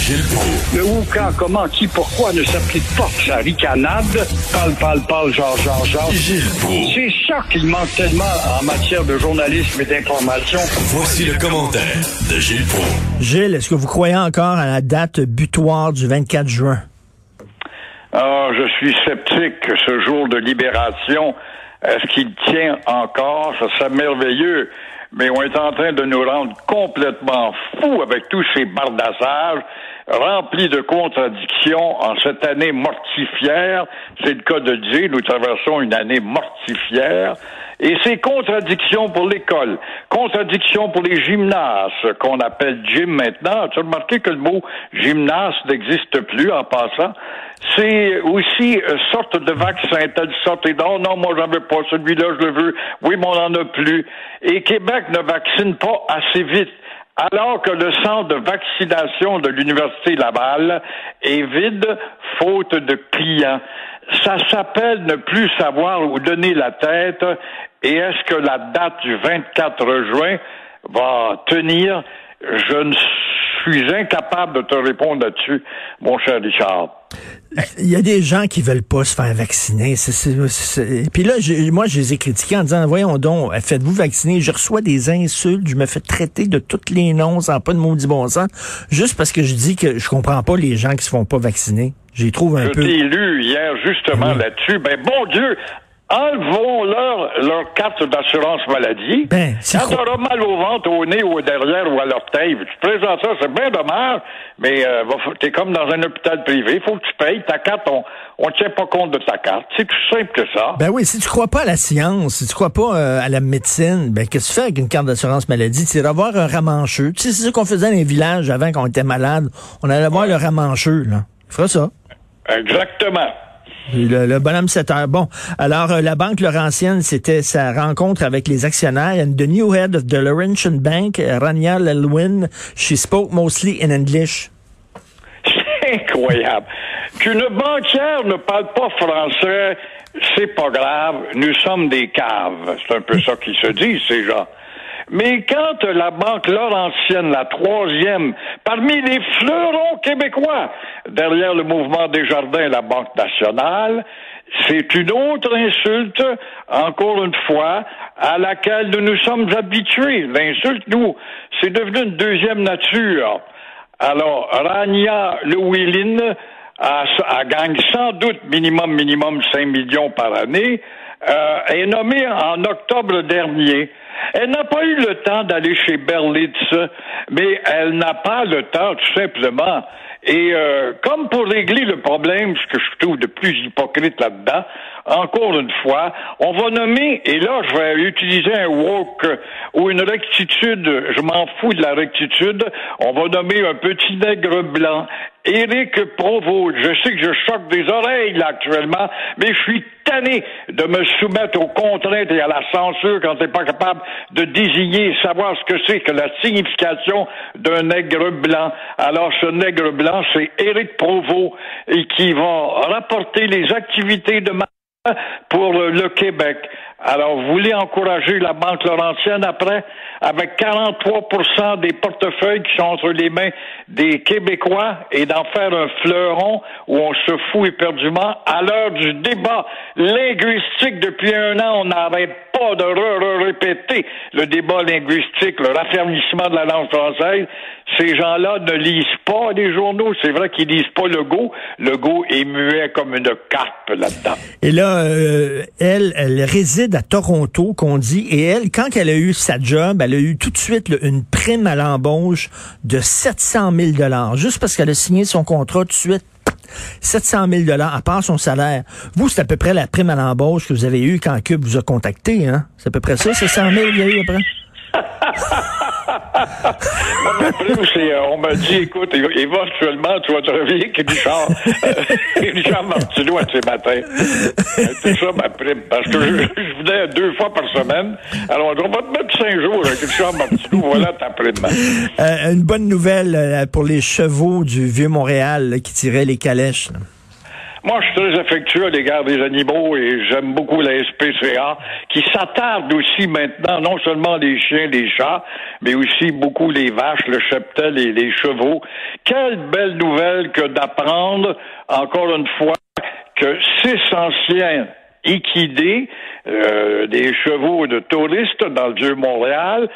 Gilles Proulx. Le où, quand, comment, qui, pourquoi ne s'applique pas? Sa ricanade. Parle, parle, parle, genre, genre, genre. Gilles. C'est ça qu'il manque tellement en matière de journalisme et d'information. Voici le commentaire de Gilles Proulx. Gilles, est-ce que vous croyez encore à la date butoir du 24 juin? Ah, je suis sceptique que ce jour de libération, est-ce qu'il tient encore? Ça serait merveilleux. Mais on est en train de nous rendre complètement fous avec tous ces bardassages remplis de contradictions en cette année mortifière. C'est le cas de dire, nous traversons une année mortifière. Et c'est contradictions pour l'école, contradictions pour les gymnases, qu'on appelle gym maintenant. Tu as remarqué que le mot gymnase n'existe plus en passant? C'est aussi une sorte de vaccin, telle sorte, et non, non, moi j'en veux pas, celui-là je le veux, oui, mais on n'en a plus. Et Québec ne vaccine pas assez vite alors que le centre de vaccination de l'Université Laval est vide, faute de clients. Ça s'appelle ne plus savoir où donner la tête et est-ce que la date du 24 juin va tenir? Je ne suis incapable de te répondre là-dessus, mon cher Richard. Il y a des gens qui veulent pas se faire vacciner. Puis là, moi, je les ai critiqués en disant, voyons donc, faites-vous vacciner. Je reçois des insultes, je me fais traiter de tous les noms sans pas de maudit bon sens, juste parce que je dis que je comprends pas les gens qui se font pas vacciner. J'y trouve un peu. Je t'ai lu hier justement là-dessus. Ben bon Dieu, enlevons leur, leur carte d'assurance maladie. Ben, Quand t'auras mal au ventre, au nez, ou au derrière, ou à l'orteil, tu présentes ça, c'est bien dommage, mais euh, t'es comme dans un hôpital privé, il faut que tu payes ta carte, on on tient pas compte de ta carte. C'est tout simple que ça. Ben oui, si tu crois pas à la science, si tu crois pas euh, à la médecine, ben qu'est-ce que tu fais avec une carte d'assurance maladie? C'est d'avoir un ramancheux. Tu sais, c'est ce qu'on faisait dans les villages avant quand on était malade. On allait voir le ramancheux, là. Il fera ça. Exactement. Le, bonhomme 7 heures. Bon, alors euh, la Banque Laurentienne, c'était sa rencontre avec les actionnaires. And the new head of the Laurentian Bank, Rania Lelwin, she spoke mostly in English. C'est incroyable. Qu'une banquière ne parle pas français, c'est pas grave. Nous sommes des caves. C'est un peu ça qui se dit, ces gens. Mais quand la Banque Laurentienne, la troisième, parmi les fleurons québécois, derrière le mouvement des jardins la Banque nationale, c'est une autre insulte, encore une fois, à laquelle nous nous sommes habitués. L'insulte, nous, c'est devenu une deuxième nature. Alors, Rania Lewilin a, a gagne sans doute minimum, minimum 5 millions par année, euh, est nommée en octobre dernier. Elle n'a pas eu le temps d'aller chez Berlitz, mais elle n'a pas le temps, tout simplement. Et euh, comme pour régler le problème, ce que je trouve de plus hypocrite là-dedans, encore une fois, on va nommer, et là je vais utiliser un woke ou une rectitude, je m'en fous de la rectitude, on va nommer un petit nègre blanc Éric Provost, je sais que je choque des oreilles actuellement, mais je suis tanné de me soumettre aux contraintes et à la censure quand t'es pas capable de désigner et savoir ce que c'est que la signification d'un nègre blanc. Alors ce nègre blanc, c'est Éric Provost et qui va rapporter les activités de pour le Québec. Alors, vous voulez encourager la Banque Laurentienne après, avec 43% des portefeuilles qui sont entre les mains des Québécois et d'en faire un fleuron où on se fout éperdument à l'heure du débat linguistique depuis un an, on n'arrête pas de re répéter le débat linguistique, le raffermissement de la langue française. Ces gens-là ne lisent pas les journaux. C'est vrai qu'ils lisent pas le go. Le go est muet comme une carpe là-dedans. Et là, euh, elle, elle réside à Toronto, qu'on dit, et elle, quand elle a eu sa job, elle a eu tout de suite une prime à l'embauche de 700 000 dollars, juste parce qu'elle a signé son contrat tout de suite. 700 000 dollars à part son salaire. Vous, c'est à peu près la prime à l'embauche que vous avez eue quand Cube vous a contacté, hein? C'est à peu près ça, 700 000 qu'il y a eu après? Euh, on m'a dit, écoute, éventuellement, tu vas te réveiller avec Richard, euh, Richard Martineau à ces matins. C'est ça ma prime. Parce que je, je, venais deux fois par semaine. Alors, on va te mettre cinq jours avec Richard Martineau. Voilà ta prime. Euh, une bonne nouvelle pour les chevaux du Vieux-Montréal qui tiraient les calèches. Moi, je suis très affectueux à l'égard des animaux et j'aime beaucoup la SPCA qui s'attarde aussi maintenant non seulement les chiens, les chats, mais aussi beaucoup les vaches, le cheptel et les chevaux. Quelle belle nouvelle que d'apprendre, encore une fois, que six anciens équidés, euh, des chevaux de touristes dans le vieux Montréal,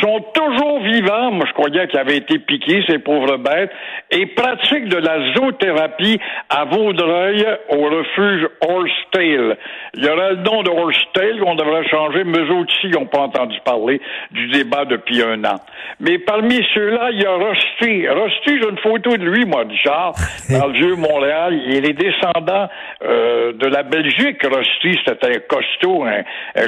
sont toujours vivants. Moi, je croyais qu'ils avaient été piqués, ces pauvres bêtes, et pratiquent de la zoothérapie à Vaudreuil au refuge Horsetail. Il y aurait le nom de Horsetail qu'on devrait changer, mais eux aussi n'ont pas entendu parler du débat depuis un an. Mais parmi ceux-là, il y a Rusty. Rusty, j'ai une photo de lui, moi, Richard, dans le vieux Montréal. Il est descendant euh, de la Belgique, Rusty. C'était un costaud, un,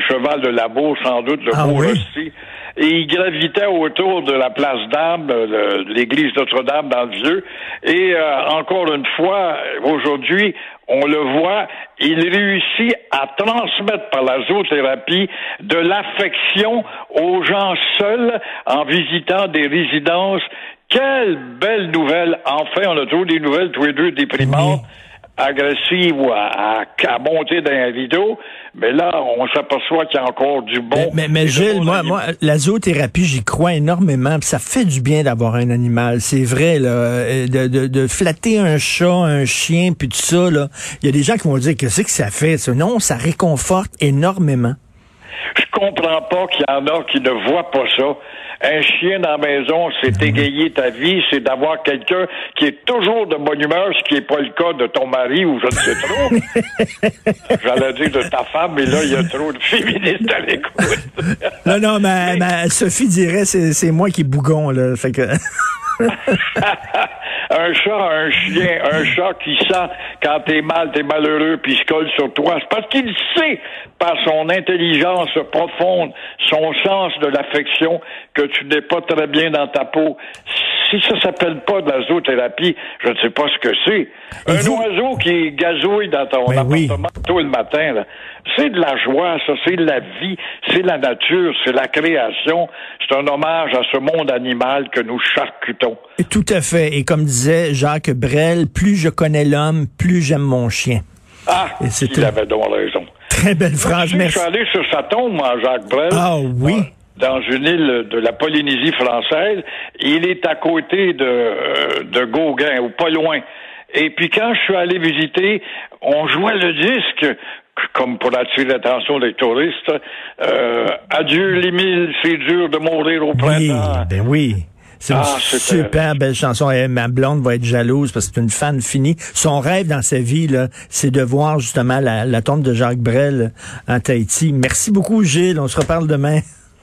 cheval de labo, sans doute, le ah beau oui? Rusty il gravitait autour de la place d'Armes, de l'église Notre-Dame dans le Vieux. Et euh, encore une fois, aujourd'hui, on le voit, il réussit à transmettre par la zoothérapie de l'affection aux gens seuls en visitant des résidences. Quelle belle nouvelle! Enfin, on a trouvé des nouvelles tous les deux déprimantes. Agressive ou à, à, monter dans un rideau, mais là, on s'aperçoit qu'il y a encore du bon. Mais, mais, mais Gilles, moi, moi, la zoothérapie, j'y crois énormément. ça fait du bien d'avoir un animal. C'est vrai, là, de, de, de, flatter un chat, un chien, puis tout ça. Là, il y a des gens qui vont dire que c'est que ça fait. Ça? Non, ça réconforte énormément. Je comprends pas qu'il y en a qui ne voient pas ça. Un chien dans la maison, c'est égayer ta vie, c'est d'avoir quelqu'un qui est toujours de bonne humeur, ce qui n'est pas le cas de ton mari ou je ne sais trop. J'allais dire de ta femme, mais là, il y a trop de féministes à l'écoute. non, non, mais, mais Sophie dirait c'est moi qui bougon, là. Fait que... un chat, un chien, un chat qui sent quand t'es mal, t'es malheureux, puis se colle sur toi. C'est parce qu'il sait, par son intelligence profonde, son sens de l'affection, que tu n'es pas très bien dans ta peau. Si ça s'appelle pas de la zoothérapie, je ne sais pas ce que c'est. Un vous... oiseau qui gazouille dans ton ben appartement oui. tôt le matin, c'est de la joie, ça, c'est de la vie, c'est la nature, c'est la création. C'est un hommage à ce monde animal que nous charcutons. Tout à fait. Et comme disait Jacques Brel, plus je connais l'homme, plus j'aime mon chien. Ah, il avait donc raison. Très belle phrase, merci. Je suis allé sur sa tombe, moi, Jacques Brel. Ah oui. Dans une île de la Polynésie française. Il est à côté de, de Gauguin, ou pas loin. Et puis quand je suis allé visiter, on jouait le disque comme pour attirer l'attention des touristes. Euh, Adieu les mille, c'est dur de mourir au printemps. Oui, ben oui. C'est Ah, une c'était- super belle chanson. Et ma blonde va être jalouse parce que c'est une fan finie. Son rêve dans sa vie, là, c'est de voir justement la, la tombe de Jacques Brel en Tahiti. Merci beaucoup, Gilles. On se reparle demain.